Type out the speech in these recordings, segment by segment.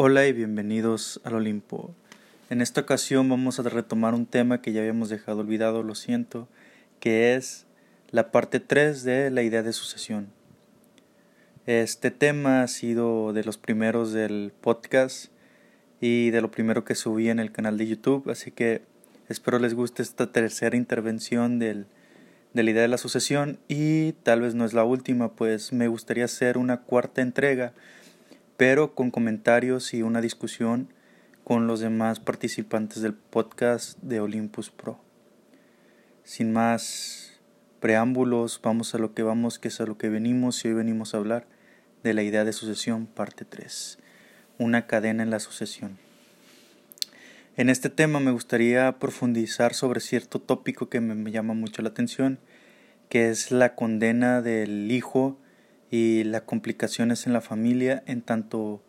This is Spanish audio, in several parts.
Hola y bienvenidos al Olimpo. En esta ocasión vamos a retomar un tema que ya habíamos dejado olvidado, lo siento, que es la parte 3 de la idea de sucesión. Este tema ha sido de los primeros del podcast y de lo primero que subí en el canal de YouTube, así que espero les guste esta tercera intervención del, de la idea de la sucesión y tal vez no es la última, pues me gustaría hacer una cuarta entrega, pero con comentarios y una discusión con los demás participantes del podcast de Olympus Pro. Sin más preámbulos, vamos a lo que vamos, que es a lo que venimos y hoy venimos a hablar de la idea de sucesión, parte 3, una cadena en la sucesión. En este tema me gustaría profundizar sobre cierto tópico que me, llama mucho la atención, que es la condena del hijo y las complicaciones en la familia en tanto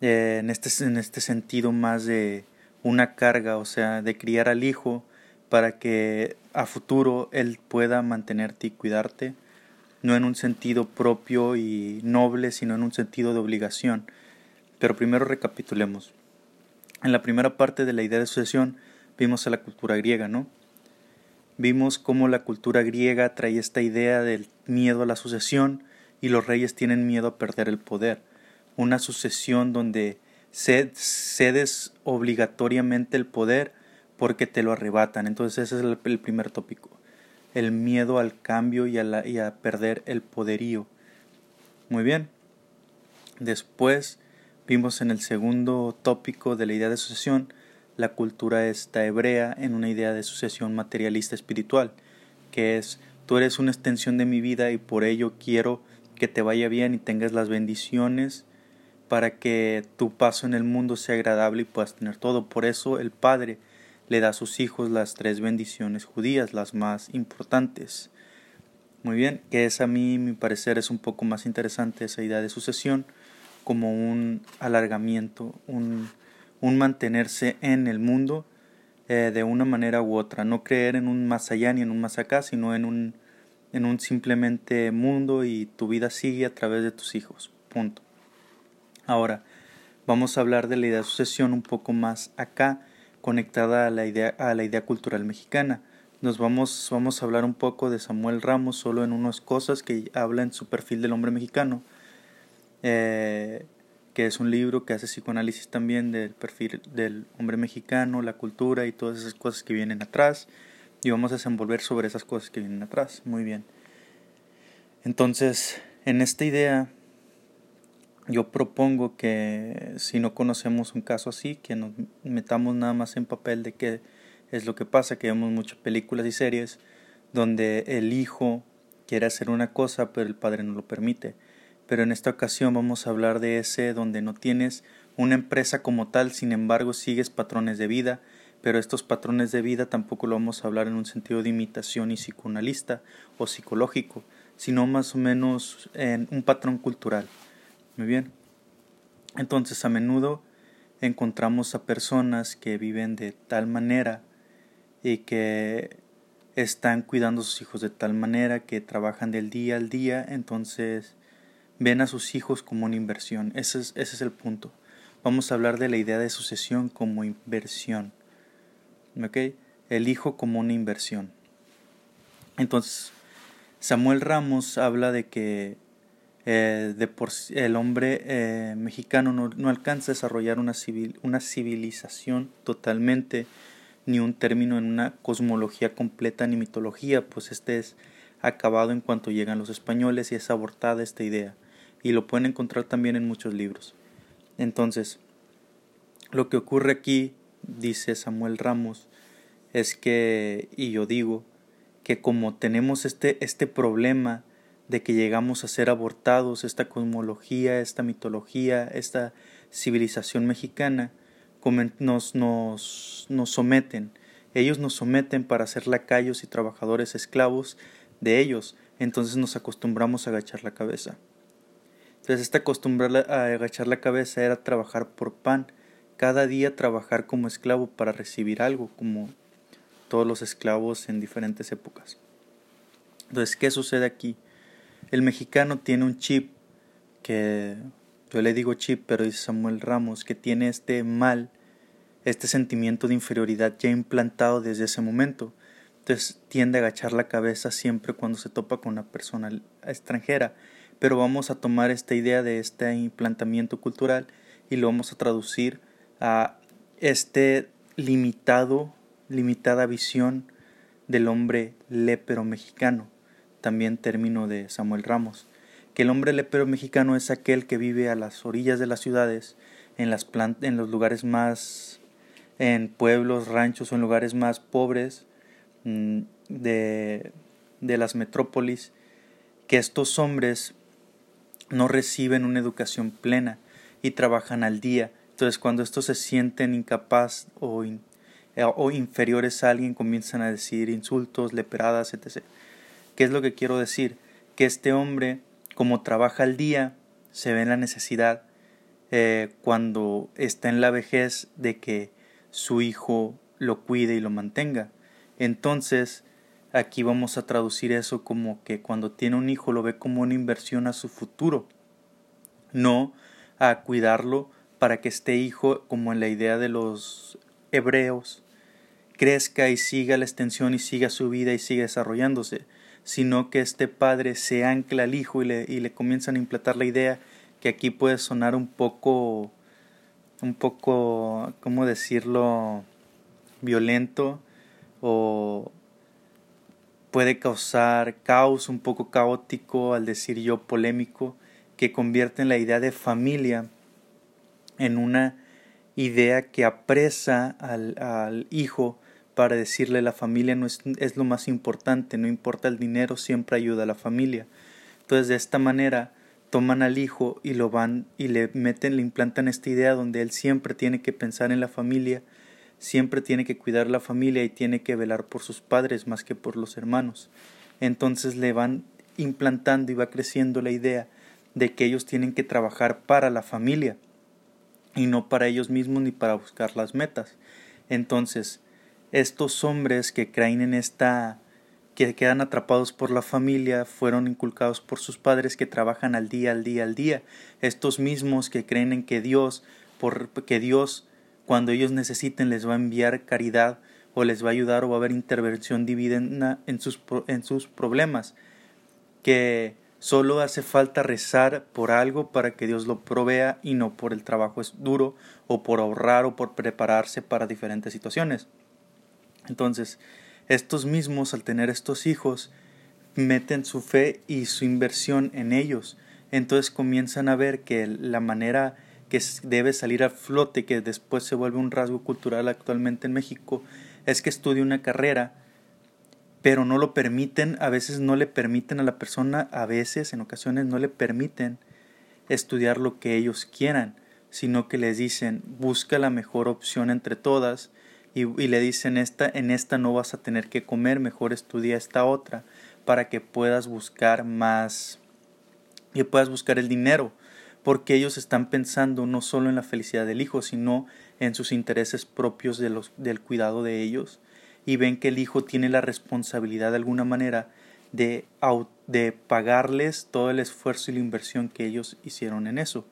eh, en, este, en este sentido más de una carga, o sea, de criar al hijo para que a futuro él pueda mantenerte y cuidarte, no en un sentido propio y noble, sino en un sentido de obligación. Pero primero recapitulemos. En la primera parte de la idea de sucesión vimos a la cultura griega, ¿no? Vimos cómo la cultura griega trae esta idea del miedo a la sucesión y los reyes tienen miedo a perder el poder una sucesión donde cedes obligatoriamente el poder porque te lo arrebatan. Entonces ese es el, primer tópico. El miedo al cambio y a, y a perder el poderío. Muy bien. Después vimos en el segundo tópico de la idea de sucesión la cultura esta hebrea en una idea de sucesión materialista espiritual, que es tú eres una extensión de mi vida y por ello quiero que te vaya bien y tengas las bendiciones para que tu paso en el mundo sea agradable y puedas tener todo. Por eso el Padre le da a sus hijos las tres bendiciones judías, las más importantes. Muy bien, que es a mí, mi parecer, es un poco más interesante esa idea de sucesión como un alargamiento, un, un mantenerse en el mundo eh, de una manera u otra, no creer en un más allá ni en un más acá, sino en un, en un simplemente mundo y tu vida sigue a través de tus hijos. Punto. Ahora, vamos a hablar de la idea de sucesión un poco más acá, conectada a la idea, a la idea cultural mexicana. Nos vamos, vamos a hablar un poco de Samuel Ramos solo en unas cosas que habla en su perfil del hombre mexicano, eh, que es un libro que hace psicoanálisis también del perfil del hombre mexicano, la cultura y todas esas cosas que vienen atrás. Y vamos a desenvolver sobre esas cosas que vienen atrás. Muy bien. Entonces, en esta idea yo propongo que si no conocemos un caso así, que nos metamos nada más en papel de qué es lo que pasa, que vemos muchas películas y series donde el hijo quiere hacer una cosa pero el padre no lo permite. Pero en esta ocasión vamos a hablar de ese donde no tienes una empresa como tal, sin embargo sigues patrones de vida, pero estos patrones de vida tampoco lo vamos a hablar en un sentido de imitación y psicoanalista o psicológico, sino más o menos en un patrón cultural. Muy bien. Entonces a menudo encontramos a personas que viven de tal manera y que están cuidando a sus hijos de tal manera que trabajan del día al día, entonces ven a sus hijos como una inversión. Ese es, ese es el punto. Vamos a hablar de la idea de sucesión como inversión. ¿Ok? El hijo como una inversión. Entonces, Samuel Ramos habla de que eh, de por, el hombre eh, mexicano no, no, alcanza a desarrollar una, civil, una civilización totalmente, ni un término en una cosmología completa, ni mitología, pues este es acabado en cuanto llegan los españoles y es abortada esta idea. Y lo pueden encontrar también en muchos libros. Entonces, lo que ocurre aquí, dice Samuel Ramos, es que, y yo digo, que como tenemos este, este problema de que llegamos a ser abortados, esta cosmología, esta mitología, esta civilización mexicana, nos, nos, nos someten. Ellos nos someten para ser lacayos y trabajadores esclavos de ellos, entonces nos acostumbramos a agachar la cabeza. Entonces esta costumbre a agachar la cabeza era trabajar por pan, cada día trabajar como esclavo para recibir algo, como todos los esclavos en diferentes épocas. Entonces, ¿qué sucede aquí? El mexicano tiene un chip que yo le digo chip, pero dice Samuel Ramos, que tiene este mal, este sentimiento de inferioridad ya implantado desde ese momento. Entonces tiende a agachar la cabeza siempre cuando se topa con una persona extranjera. Pero vamos a tomar esta idea de este implantamiento cultural y lo vamos a traducir a este limitado, limitada visión del hombre lépero mexicano, también término de Samuel Ramos, que el hombre lépero mexicano es aquel que vive a las orillas de las ciudades, en, las en los lugares más, en pueblos, ranchos o en lugares más pobres, Mm, de, de las metrópolis que estos hombres no reciben una educación plena y trabajan al día. Entonces cuando estos se sienten incapaz o, o inferiores a alguien comienzan a decir insultos, leperadas, etc. ¿Qué es lo que quiero decir? Que este hombre, como trabaja al día, se ve en la necesidad eh, cuando está en la vejez de que su hijo lo cuide y lo mantenga. Entonces, aquí vamos a traducir eso como que cuando tiene un hijo lo ve como una inversión a su futuro, no a cuidarlo para que este hijo, como en la idea de los hebreos, crezca y siga la extensión y siga su vida y siga desarrollándose, sino que este padre se ancla al hijo y le, y le comienzan a implantar la idea que aquí puede sonar un poco, un poco, ¿cómo decirlo?, violento, o puede causar caos un poco caótico, al decir yo polémico, que convierte en la idea de familia en una idea que apresa al, al hijo para decirle la familia no es, es, lo más importante, no importa el dinero, siempre ayuda a la familia. Entonces de esta manera toman al hijo y lo van y le meten, le implantan esta idea donde él siempre tiene que pensar en la familia siempre tiene que cuidar la familia y tiene que velar por sus padres más que por los hermanos. Entonces le van implantando y va creciendo la idea de que ellos tienen que trabajar para la familia y no para ellos mismos ni para buscar las metas. Entonces, estos hombres que creen en esta que quedan atrapados por la familia fueron inculcados por sus padres que trabajan al día, al día, al día. Estos mismos que creen en que Dios, por que Dios cuando ellos necesiten les va a enviar caridad o les va a ayudar o va a haber intervención divina en sus, en sus problemas, que solo hace falta rezar por algo para que Dios lo provea y no por el trabajo es duro o por ahorrar o por prepararse para diferentes situaciones. Entonces, estos mismos al tener estos hijos meten su fe y su inversión en ellos, entonces comienzan a ver que la manera que debe salir a flote, que después se vuelve un rasgo cultural actualmente en México, es que estudie una carrera, pero no lo permiten, a veces no le permiten a la persona, a veces, en ocasiones, no le permiten estudiar lo que ellos quieran, sino que les dicen, busca la mejor opción entre todas, y, y le dicen, esta, en esta no vas a tener que comer, mejor estudia esta otra, para que puedas buscar más, y puedas buscar el dinero porque ellos están pensando no solo en la felicidad del hijo, sino en sus intereses propios de los, del cuidado de ellos, y ven que el hijo tiene la responsabilidad de alguna manera de, de pagarles todo el esfuerzo y la inversión que ellos hicieron en eso.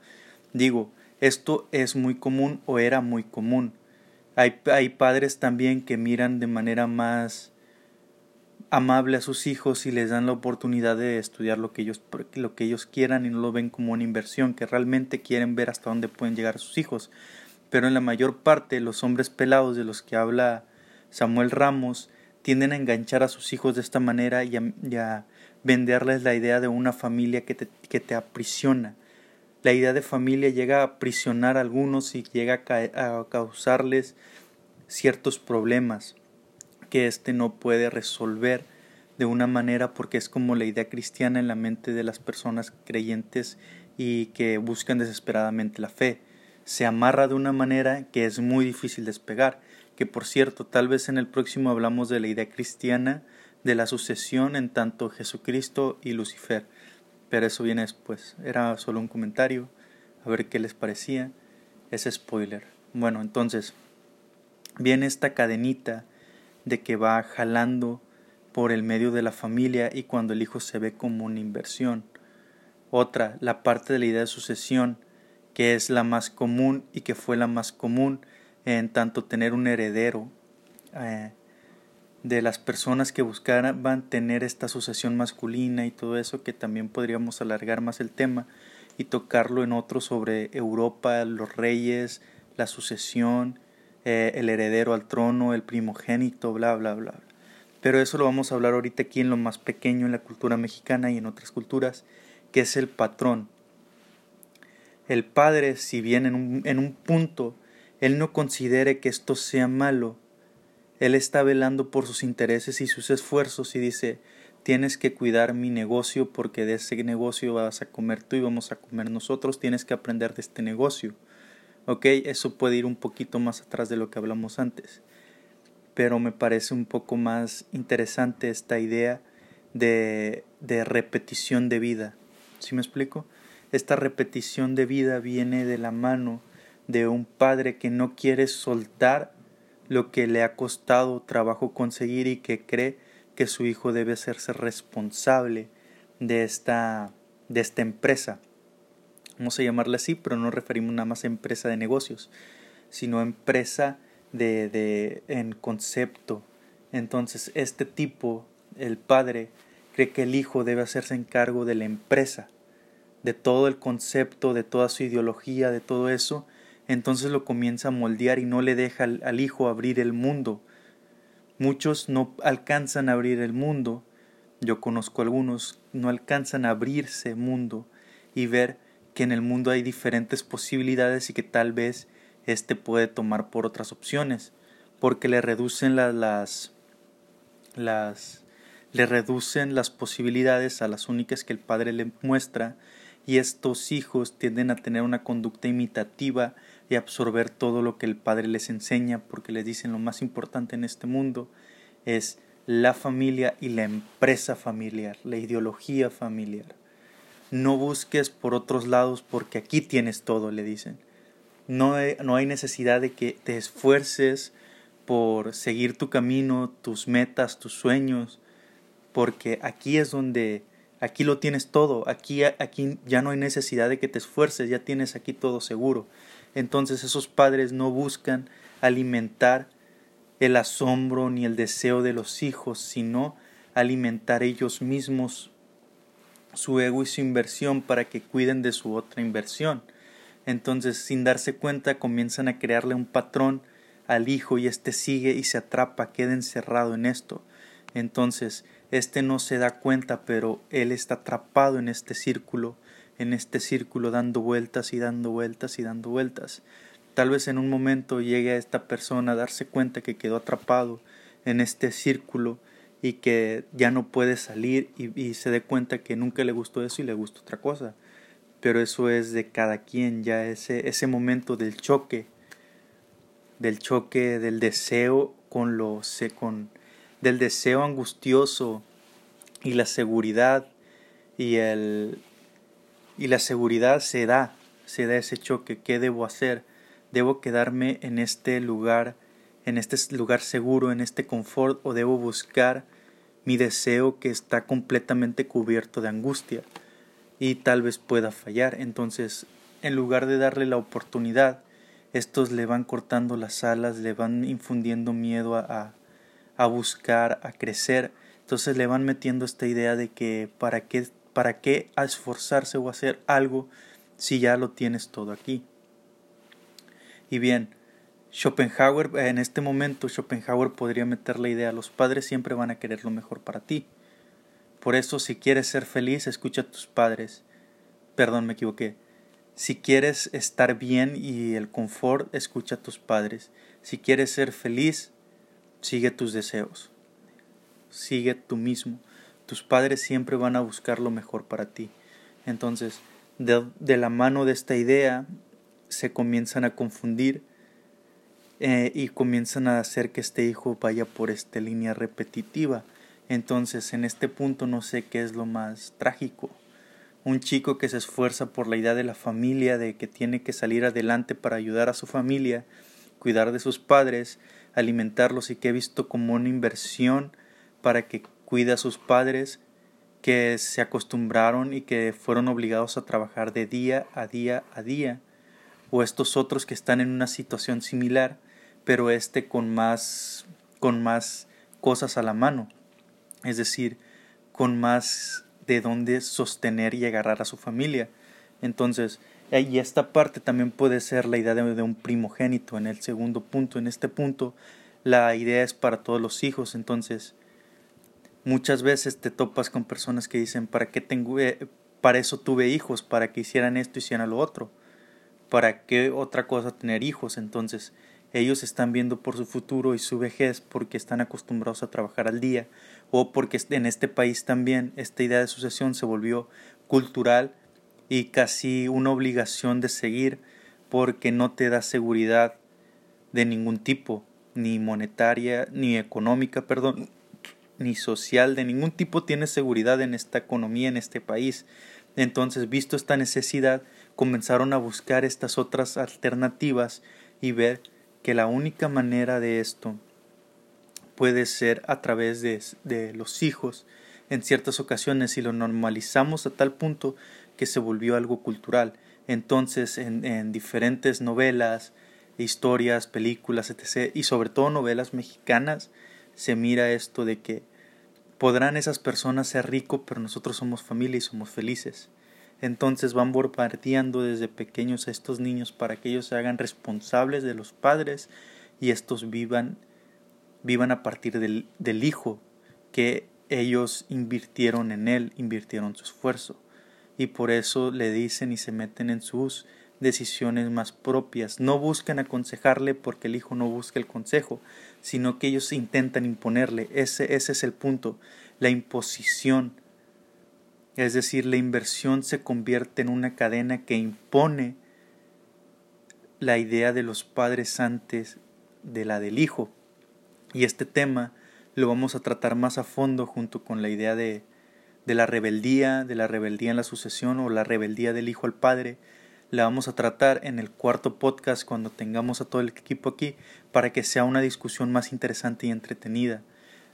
Digo, esto es muy común o era muy común. Hay, hay padres también que miran de manera más amable a sus hijos y les dan la oportunidad de estudiar lo que ellos lo que ellos quieran y no lo ven como una inversión que realmente quieren ver hasta dónde pueden llegar sus hijos pero en la mayor parte los hombres pelados de los que habla Samuel Ramos tienden a enganchar a sus hijos de esta manera y a, venderles la idea de una familia que te, que te aprisiona la idea de familia llega a aprisionar a algunos y llega a, a causarles ciertos problemas que éste no puede resolver de una manera porque es como la idea cristiana en la mente de las personas creyentes y que buscan desesperadamente la fe. Se amarra de una manera que es muy difícil despegar, que por cierto, tal vez en el próximo hablamos de la idea cristiana de la sucesión en tanto Jesucristo y Lucifer. Pero eso viene después. Era solo un comentario, a ver qué les parecía. Ese spoiler. Bueno, entonces, viene esta cadenita de que va jalando por el medio de la familia y cuando el hijo se ve como una inversión. Otra, la parte de la idea de sucesión que es la más común y que fue la más común en tanto tener un heredero eh, de las personas que buscaban tener esta sucesión masculina y todo eso, que también podríamos alargar más el tema y tocarlo en otro sobre Europa, los reyes, la sucesión, eh, el heredero al trono, el primogénito, bla, bla, bla. Pero eso lo vamos a hablar ahorita aquí en lo más pequeño en la cultura mexicana y en otras culturas, que es el patrón. El padre, si bien en un, en un punto él no considere que esto sea malo, él está velando por sus intereses y sus esfuerzos y dice, tienes que cuidar mi negocio porque de ese negocio vas a comer tú y vamos a comer nosotros, tienes que aprender de este negocio. Ok, eso puede ir un poquito más atrás de lo que hablamos antes, pero me parece un poco más interesante esta idea de, de repetición de vida. ¿Sí me explico? Esta repetición de vida viene de la mano de un padre que no quiere soltar lo que le ha costado trabajo conseguir y que cree que su hijo debe hacerse responsable de esta, de esta empresa. Vamos a llamarla así, pero no referimos nada más a empresa de negocios, sino empresa de, de, en concepto. Entonces, este tipo, el padre, cree que el hijo debe hacerse en cargo de la empresa, de todo el concepto, de toda su ideología, de todo eso, entonces lo comienza a moldear y no le deja al, hijo abrir el mundo. Muchos no alcanzan a abrir el mundo, yo conozco algunos, no alcanzan a abrirse mundo y ver que en el mundo hay diferentes posibilidades y que tal vez éste puede tomar por otras opciones, porque le reducen las, las, las le reducen las posibilidades a las únicas que el padre le muestra y estos hijos tienden a tener una conducta imitativa absorber todo lo que el Padre les enseña, porque les dicen lo más importante en este mundo es la familia y la empresa familiar, la ideología familiar. No busques por otros lados porque aquí tienes todo, le dicen. No no hay necesidad de que te esfuerces por seguir tu camino, tus metas, tus sueños, porque aquí es donde, aquí lo tienes todo, aquí, aquí ya no hay necesidad de que te esfuerces, ya tienes aquí todo seguro entonces esos padres no buscan alimentar el asombro ni el deseo de los hijos, sino alimentar ellos mismos su ego y su inversión para que cuiden de su otra inversión. Entonces, sin darse cuenta, comienzan a crearle un patrón al hijo y éste sigue y se atrapa, queda encerrado en esto. Entonces, éste no se da cuenta, pero él está atrapado en este círculo en este círculo dando vueltas y dando vueltas y dando vueltas. Tal vez en un momento llegue a esta persona a darse cuenta que quedó atrapado en este círculo y que ya no puede salir y, se dé cuenta que nunca le gustó eso y le gustó otra cosa. Pero eso es de cada quien, ya ese, ese momento del choque, del choque del deseo con lo con del deseo angustioso y la seguridad y el y la seguridad se da, se da ese choque, ¿qué debo hacer? ¿Debo quedarme en este lugar, en este lugar seguro, en este confort, o debo buscar mi deseo que está completamente cubierto de angustia y tal vez pueda fallar? Entonces, en lugar de darle la oportunidad, estos le van cortando las alas, le van infundiendo miedo a, a buscar, a crecer, entonces le van metiendo esta idea de que para qué ¿Para qué esforzarse o hacer algo si ya lo tienes todo aquí? Y bien, Schopenhauer, en este momento Schopenhauer podría meter la idea, los padres siempre van a querer lo mejor para ti. Por eso si quieres ser feliz, escucha a tus padres. Perdón, me equivoqué. Si quieres estar bien y el confort, escucha a tus padres. Si quieres ser feliz, sigue tus deseos. Sigue tú mismo tus padres siempre van a buscar lo mejor para ti. Entonces, de, la mano de esta idea, se comienzan a confundir eh, y comienzan a hacer que este hijo vaya por esta línea repetitiva. Entonces, en este punto no sé qué es lo más trágico. Un chico que se esfuerza por la idea de la familia, de que tiene que salir adelante para ayudar a su familia, cuidar de sus padres, alimentarlos y que he visto como una inversión para que cuida a sus padres que se acostumbraron y que fueron obligados a trabajar de día a día a día o estos otros que están en una situación similar, pero este con más con más cosas a la mano, es decir, con más de dónde sostener y agarrar a su familia. Entonces, y esta parte también puede ser la idea de, un primogénito en el segundo punto. En este punto, la idea es para todos los hijos. Entonces, muchas veces te topas con personas que dicen, ¿para qué tengo, eh, para eso tuve hijos, para que hicieran esto, hicieran lo otro? ¿Para qué otra cosa tener hijos? Entonces, ellos están viendo por su futuro y su vejez porque están acostumbrados a trabajar al día o porque en este país también esta idea de sucesión se volvió cultural y casi una obligación de seguir porque no te da seguridad de ningún tipo, ni monetaria, ni económica, perdón, ni social, de ningún tipo tiene seguridad en esta economía, en este país. Entonces, visto esta necesidad, comenzaron a buscar estas otras alternativas y ver que la única manera de esto puede ser a través de, de los hijos en ciertas ocasiones y lo normalizamos a tal punto que se volvió algo cultural. Entonces, en, en, diferentes novelas, historias, películas, etc., y sobre todo novelas mexicanas, se mira esto de que podrán esas personas ser ricos, pero nosotros somos familia y somos felices. Entonces van bombardeando desde pequeños a estos niños para que ellos se hagan responsables de los padres y estos vivan, vivan a partir del, del hijo que ellos invirtieron en él, invirtieron su esfuerzo. Y por eso le dicen y se meten en sus decisiones más propias. No buscan aconsejarle porque el hijo no busca el consejo, sino que ellos intentan imponerle. Ese, ese es el punto, la imposición es decir, la inversión se convierte en una cadena que impone la idea de los padres antes de la del hijo. Y este tema lo vamos a tratar más a fondo junto con la idea de, de la rebeldía, de la rebeldía en la sucesión o la rebeldía del hijo al padre. La vamos a tratar en el cuarto podcast cuando tengamos a todo el equipo aquí para que sea una discusión más interesante y entretenida.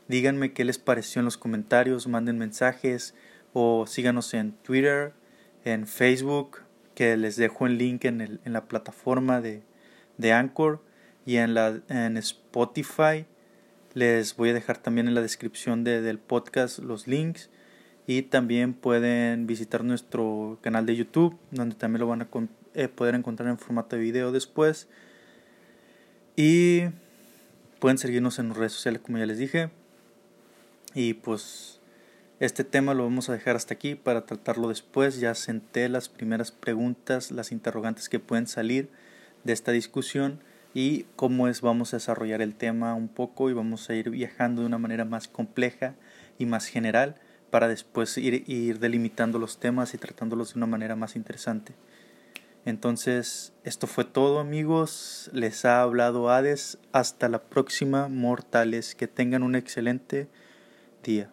Díganme qué les pareció en los comentarios, manden mensajes, o síganos en Twitter, en Facebook, que les dejo el link en, el, en la plataforma de, de Anchor y en, la, en Spotify. Les voy a dejar también en la descripción de, del podcast los links y también pueden visitar nuestro canal de YouTube donde también lo van a eh, poder encontrar en formato de video después y pueden seguirnos en redes sociales como ya les dije y pues este tema lo vamos a dejar hasta aquí para tratarlo después. Ya senté las primeras preguntas, las interrogantes que pueden salir de esta discusión y cómo es vamos a desarrollar el tema un poco y vamos a ir viajando de una manera más compleja y más general para después ir, ir delimitando los temas y tratándolos de una manera más interesante. Entonces, esto fue todo amigos, les ha hablado Hades, hasta la próxima mortales, que tengan un excelente día.